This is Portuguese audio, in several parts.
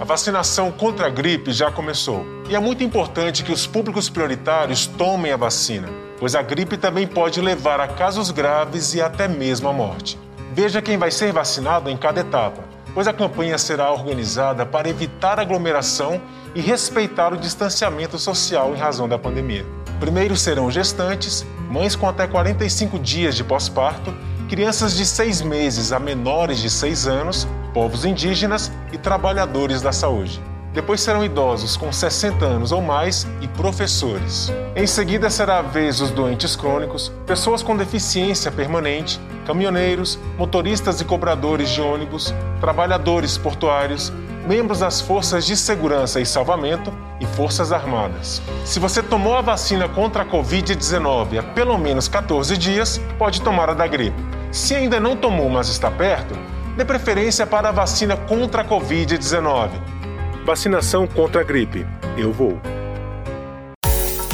A vacinação contra a gripe já começou. E é muito importante que os públicos prioritários tomem a vacina, pois a gripe também pode levar a casos graves e até mesmo a morte. Veja quem vai ser vacinado em cada etapa, pois a campanha será organizada para evitar aglomeração e respeitar o distanciamento social em razão da pandemia. Primeiro serão gestantes, mães com até 45 dias de pós-parto, crianças de 6 meses a menores de 6 anos, povos indígenas e trabalhadores da saúde. Depois serão idosos com 60 anos ou mais e professores. Em seguida será a vez dos doentes crônicos, pessoas com deficiência permanente, caminhoneiros, motoristas e cobradores de ônibus, trabalhadores portuários, membros das forças de segurança e salvamento e forças armadas. Se você tomou a vacina contra a Covid-19 há pelo menos 14 dias, pode tomar a da gripe. Se ainda não tomou, mas está perto, dê preferência para a vacina contra a Covid-19 Vacinação contra a gripe. Eu vou.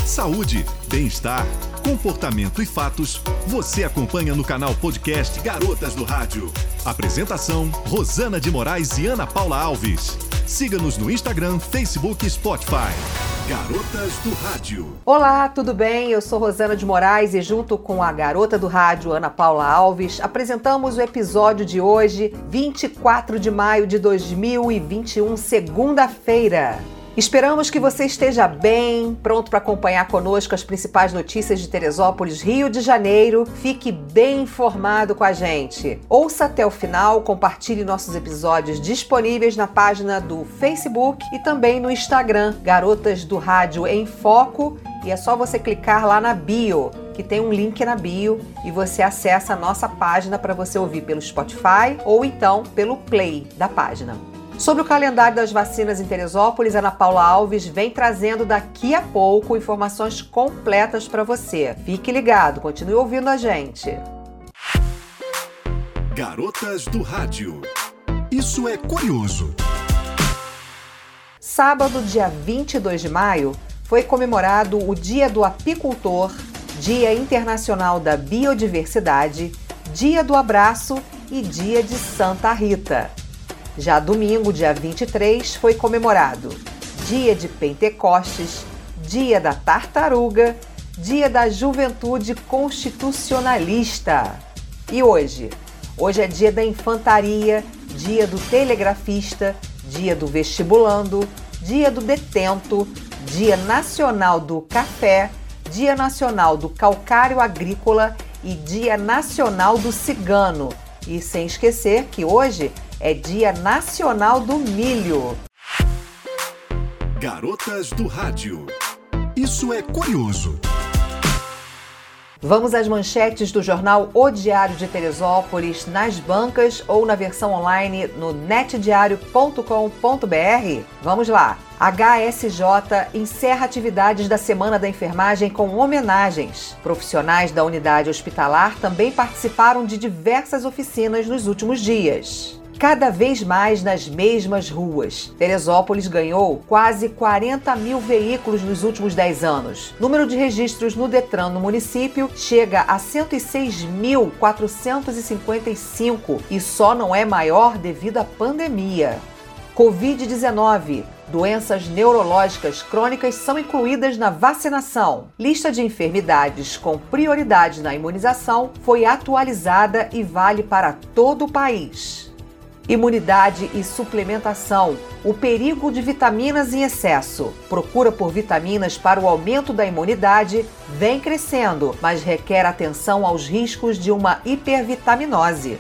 Saúde, bem-estar, comportamento e fatos. Você acompanha no canal podcast Garotas do Rádio. Apresentação: Rosana de Moraes e Ana Paula Alves. Siga-nos no Instagram, Facebook e Spotify. Garotas do Rádio. Olá, tudo bem? Eu sou Rosana de Moraes e junto com a garota do rádio Ana Paula Alves, apresentamos o episódio de hoje, 24 de maio de 2021, segunda-feira. Esperamos que você esteja bem, pronto para acompanhar conosco as principais notícias de Teresópolis, Rio de Janeiro. Fique bem informado com a gente. Ouça até o final, compartilhe nossos episódios disponíveis na página do Facebook e também no Instagram, Garotas do Rádio em Foco. E é só você clicar lá na bio que tem um link na bio e você acessa a nossa página para você ouvir pelo Spotify ou então pelo Play da página. Sobre o calendário das vacinas em Teresópolis, Ana Paula Alves vem trazendo daqui a pouco informações completas para você. Fique ligado, continue ouvindo a gente. Garotas do Rádio. Isso é curioso. Sábado, dia 22 de maio, foi comemorado o Dia do Apicultor, Dia Internacional da Biodiversidade, Dia do Abraço e Dia de Santa Rita. Já domingo, dia 23, foi comemorado Dia de Pentecostes, Dia da Tartaruga, Dia da Juventude Constitucionalista. E hoje? Hoje é dia da infantaria, dia do telegrafista, dia do vestibulando, dia do detento, dia nacional do café, dia nacional do calcário agrícola e dia nacional do cigano. E sem esquecer que hoje é Dia Nacional do Milho. Garotas do Rádio. Isso é curioso. Vamos às manchetes do jornal O Diário de Teresópolis nas bancas ou na versão online no netdiario.com.br. Vamos lá! HSJ encerra atividades da Semana da Enfermagem com homenagens. Profissionais da unidade hospitalar também participaram de diversas oficinas nos últimos dias cada vez mais nas mesmas ruas. Teresópolis ganhou quase 40 mil veículos nos últimos 10 anos. Número de registros no Detran no município chega a 106.455 e só não é maior devido à pandemia. Covid-19. Doenças neurológicas crônicas são incluídas na vacinação. Lista de enfermidades com prioridade na imunização foi atualizada e vale para todo o país. Imunidade e suplementação. O perigo de vitaminas em excesso. Procura por vitaminas para o aumento da imunidade vem crescendo, mas requer atenção aos riscos de uma hipervitaminose.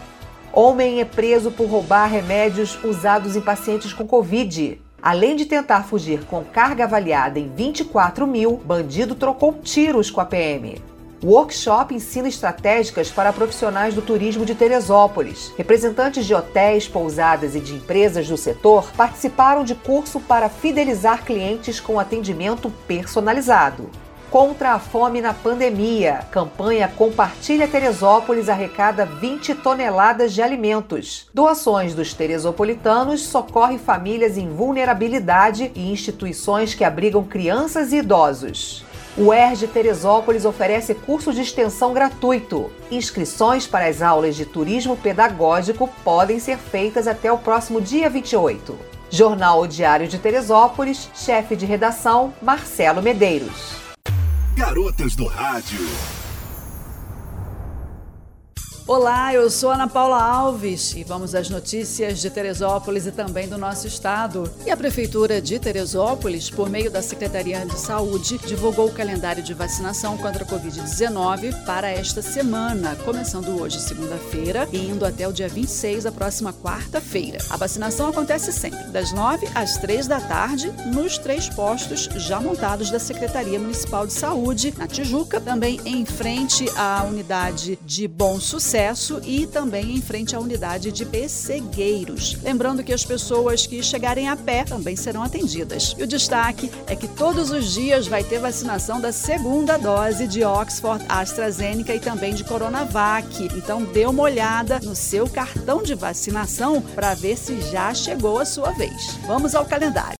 Homem é preso por roubar remédios usados em pacientes com Covid. Além de tentar fugir com carga avaliada em 24 mil, bandido trocou tiros com a PM. O workshop ensina estratégicas para profissionais do turismo de Teresópolis. Representantes de hotéis, pousadas e de empresas do setor participaram de curso para fidelizar clientes com atendimento personalizado. Contra a fome na pandemia. Campanha Compartilha Teresópolis arrecada 20 toneladas de alimentos. Doações dos teresopolitanos socorre famílias em vulnerabilidade e instituições que abrigam crianças e idosos. O ERJ Teresópolis oferece curso de extensão gratuito. Inscrições para as aulas de turismo pedagógico podem ser feitas até o próximo dia 28. Jornal Diário de Teresópolis, chefe de redação Marcelo Medeiros. Garotas do Rádio. Olá, eu sou Ana Paula Alves e vamos às notícias de Teresópolis e também do nosso estado. E a Prefeitura de Teresópolis, por meio da Secretaria de Saúde, divulgou o calendário de vacinação contra a Covid-19 para esta semana, começando hoje, segunda-feira, e indo até o dia 26, a próxima quarta-feira. A vacinação acontece sempre, das 9 às 3 da tarde, nos três postos já montados da Secretaria Municipal de Saúde, na Tijuca, também em frente à unidade de Bom Sucesso acesso e também em frente à unidade de pessegueiros. Lembrando que as pessoas que chegarem a pé também serão atendidas. E o destaque é que todos os dias vai ter vacinação da segunda dose de Oxford AstraZeneca e também de Coronavac. Então dê uma olhada no seu cartão de vacinação para ver se já chegou a sua vez. Vamos ao calendário.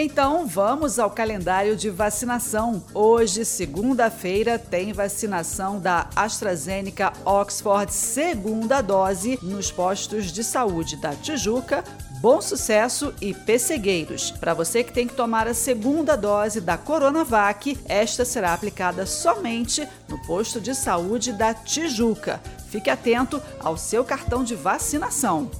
Então vamos ao calendário de vacinação. Hoje, segunda-feira, tem vacinação da AstraZeneca Oxford segunda dose nos postos de saúde da Tijuca, Bom Sucesso e Pessegueiros. Para você que tem que tomar a segunda dose da Coronavac, esta será aplicada somente no posto de saúde da Tijuca. Fique atento ao seu cartão de vacinação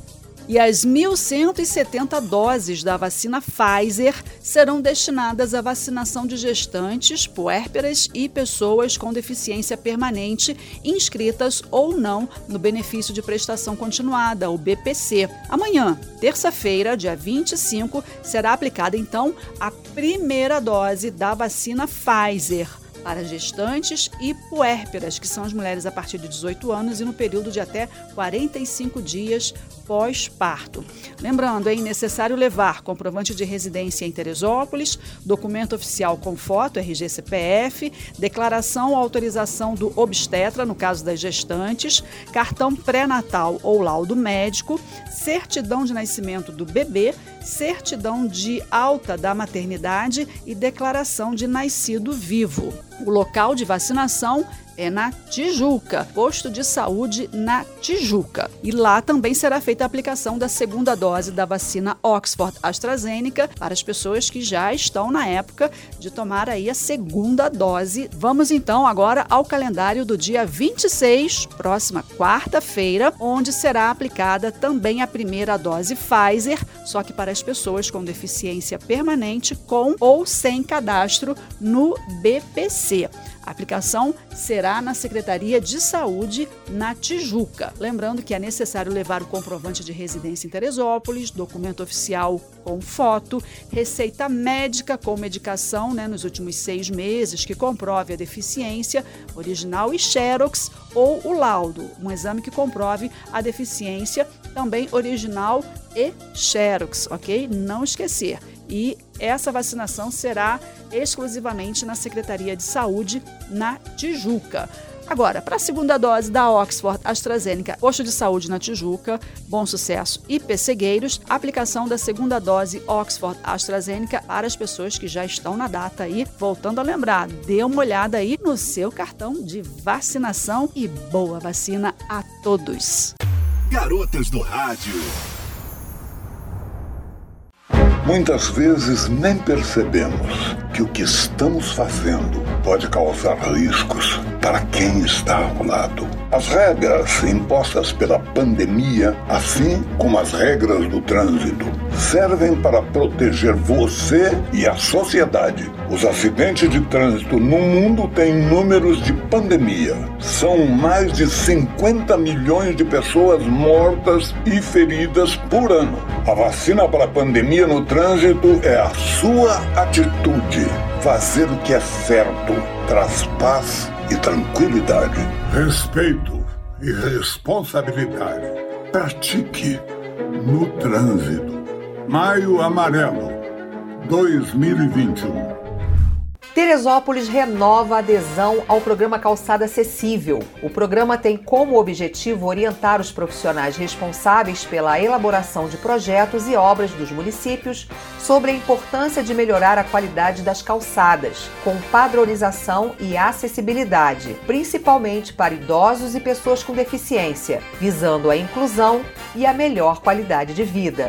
e as 1.170 doses da vacina Pfizer serão destinadas à vacinação de gestantes, puérperas e pessoas com deficiência permanente inscritas ou não no benefício de prestação continuada, o BPC. Amanhã, terça-feira, dia 25, será aplicada então a primeira dose da vacina Pfizer para gestantes e puérperas, que são as mulheres a partir de 18 anos e no período de até 45 dias pós-parto. Lembrando, é necessário levar comprovante de residência em Teresópolis, documento oficial com foto, RG-CPF, declaração ou autorização do obstetra, no caso das gestantes, cartão pré-natal ou laudo médico, certidão de nascimento do bebê, certidão de alta da maternidade e declaração de nascido vivo. O local de vacinação é na Tijuca, posto de saúde na Tijuca. E lá também será feita a aplicação da segunda dose da vacina Oxford AstraZeneca para as pessoas que já estão na época de tomar aí a segunda dose. Vamos então agora ao calendário do dia 26, próxima quarta-feira, onde será aplicada também a primeira dose Pfizer, só que para as pessoas com deficiência permanente com ou sem cadastro no BPC. A aplicação será na Secretaria de Saúde, na Tijuca. Lembrando que é necessário levar o comprovante de residência em Teresópolis, documento oficial com foto, receita médica com medicação né, nos últimos seis meses que comprove a deficiência, original e xerox, ou o laudo, um exame que comprove a deficiência, também original e xerox, ok? Não esquecer e essa vacinação será exclusivamente na Secretaria de Saúde na Tijuca. Agora, para a segunda dose da Oxford AstraZeneca, posto de saúde na Tijuca, Bom Sucesso e Pessegueiros, aplicação da segunda dose Oxford AstraZeneca para as pessoas que já estão na data aí. Voltando a lembrar, dê uma olhada aí no seu cartão de vacinação e boa vacina a todos. Garotas do Rádio. Muitas vezes nem percebemos que o que estamos fazendo pode causar riscos para quem está ao lado. As regras impostas pela pandemia, assim como as regras do trânsito, servem para proteger você e a sociedade. Os acidentes de trânsito no mundo têm números de pandemia. São mais de 50 milhões de pessoas mortas e feridas por ano. A vacina para a pandemia no trânsito é a sua atitude. Fazer o que é certo traz paz e tranquilidade. Respeito e responsabilidade. Pratique no trânsito. Maio Amarelo 2021. Teresópolis renova a adesão ao programa Calçada Acessível. O programa tem como objetivo orientar os profissionais responsáveis pela elaboração de projetos e obras dos municípios sobre a importância de melhorar a qualidade das calçadas, com padronização e acessibilidade, principalmente para idosos e pessoas com deficiência, visando a inclusão e a melhor qualidade de vida.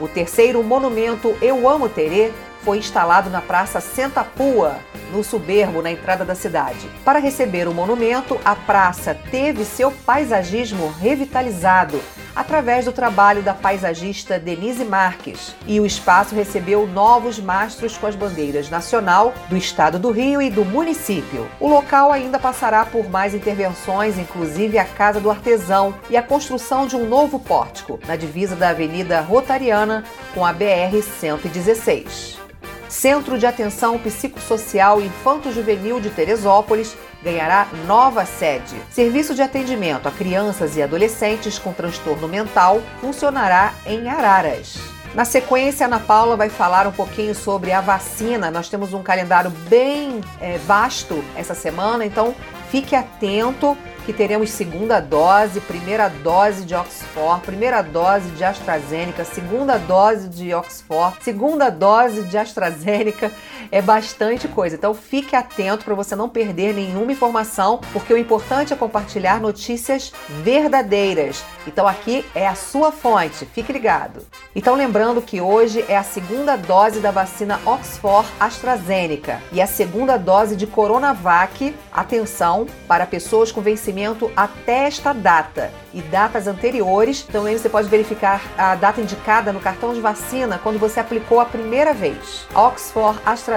O terceiro monumento Eu Amo Terê foi instalado na Praça Senta Pua, no Soberbo, na entrada da cidade. Para receber o monumento, a praça teve seu paisagismo revitalizado através do trabalho da paisagista Denise Marques. E o espaço recebeu novos mastros com as bandeiras nacional, do estado do Rio e do município. O local ainda passará por mais intervenções, inclusive a Casa do Artesão e a construção de um novo pórtico na divisa da Avenida Rotariana com a BR 116. Centro de Atenção Psicossocial Infanto-Juvenil de Teresópolis ganhará nova sede. Serviço de atendimento a crianças e adolescentes com transtorno mental funcionará em Araras. Na sequência, Ana Paula vai falar um pouquinho sobre a vacina. Nós temos um calendário bem é, vasto essa semana, então fique atento que teremos segunda dose, primeira dose de Oxford, primeira dose de AstraZeneca, segunda dose de Oxford, segunda dose de AstraZeneca. É bastante coisa. Então fique atento para você não perder nenhuma informação, porque o importante é compartilhar notícias verdadeiras. Então aqui é a sua fonte. Fique ligado. Então lembrando que hoje é a segunda dose da vacina Oxford AstraZeneca e a segunda dose de Coronavac. Atenção para pessoas com vencimento até esta data e datas anteriores. Também você pode verificar a data indicada no cartão de vacina quando você aplicou a primeira vez. Oxford AstraZeneca,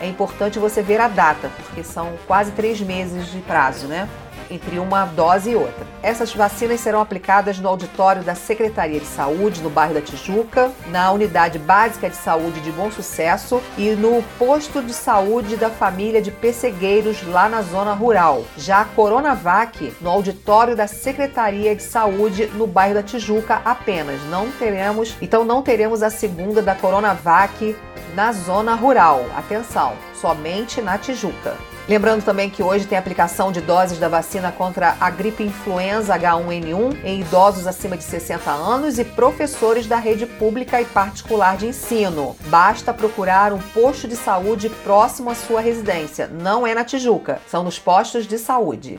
é importante você ver a data, porque são quase três meses de prazo, né? Entre uma dose e outra. Essas vacinas serão aplicadas no auditório da Secretaria de Saúde, no bairro da Tijuca, na Unidade Básica de Saúde de Bom Sucesso e no Posto de Saúde da Família de Pessegueiros, lá na zona rural. Já a Coronavac, no auditório da Secretaria de Saúde, no bairro da Tijuca apenas. Não teremos, então não teremos a segunda da Coronavac na zona rural. Atenção, somente na Tijuca. Lembrando também que hoje tem aplicação de doses da vacina contra a gripe influenza H1N1 em idosos acima de 60 anos e professores da rede pública e particular de ensino. Basta procurar um posto de saúde próximo à sua residência. Não é na Tijuca, são nos postos de saúde.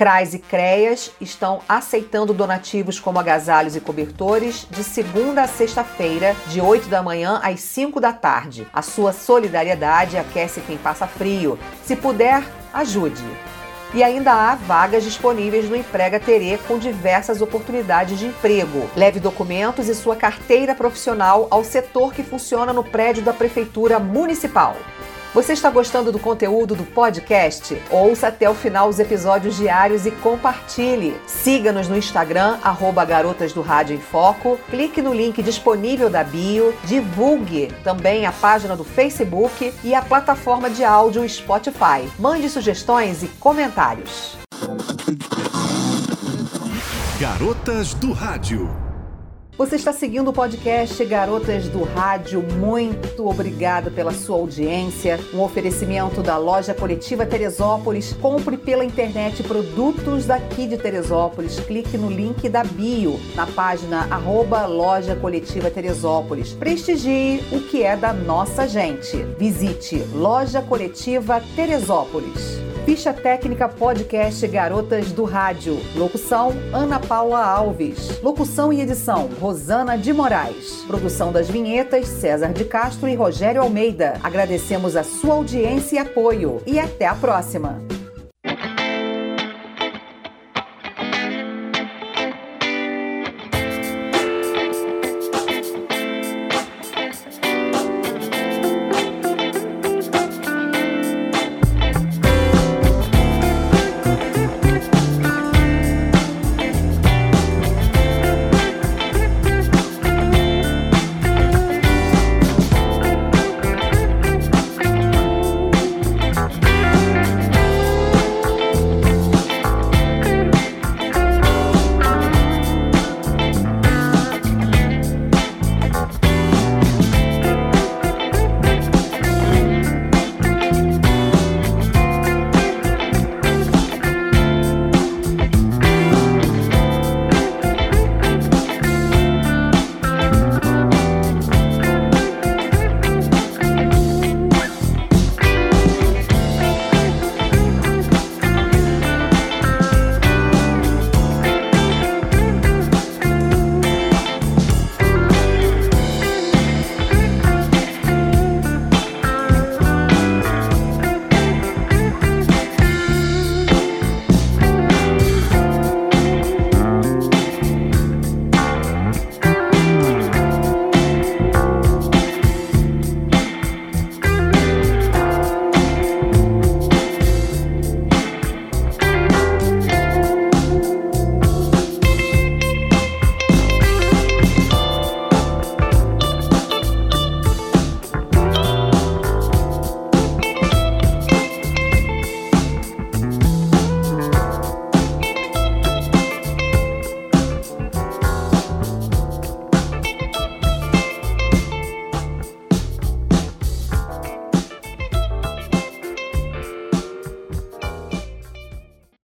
CRAS e CREAS estão aceitando donativos como agasalhos e cobertores de segunda a sexta-feira, de 8 da manhã às 5 da tarde. A sua solidariedade aquece quem passa frio. Se puder, ajude. E ainda há vagas disponíveis no Emprega Terê com diversas oportunidades de emprego. Leve documentos e sua carteira profissional ao setor que funciona no prédio da Prefeitura Municipal. Você está gostando do conteúdo do podcast? Ouça até o final os episódios diários e compartilhe. Siga-nos no Instagram, arroba Garotas do Rádio em Foco. Clique no link disponível da bio. Divulgue também a página do Facebook e a plataforma de áudio Spotify. Mande sugestões e comentários. Garotas do Rádio. Você está seguindo o podcast Garotas do Rádio. Muito obrigada pela sua audiência. Um oferecimento da loja coletiva Teresópolis. Compre pela internet produtos daqui de Teresópolis. Clique no link da bio na página arroba loja coletiva Teresópolis. Prestigie o que é da nossa gente. Visite Loja Coletiva Teresópolis. Ficha Técnica Podcast Garotas do Rádio. Locução: Ana Paula Alves. Locução e edição: Rosana de Moraes. Produção das vinhetas: César de Castro e Rogério Almeida. Agradecemos a sua audiência e apoio. E até a próxima!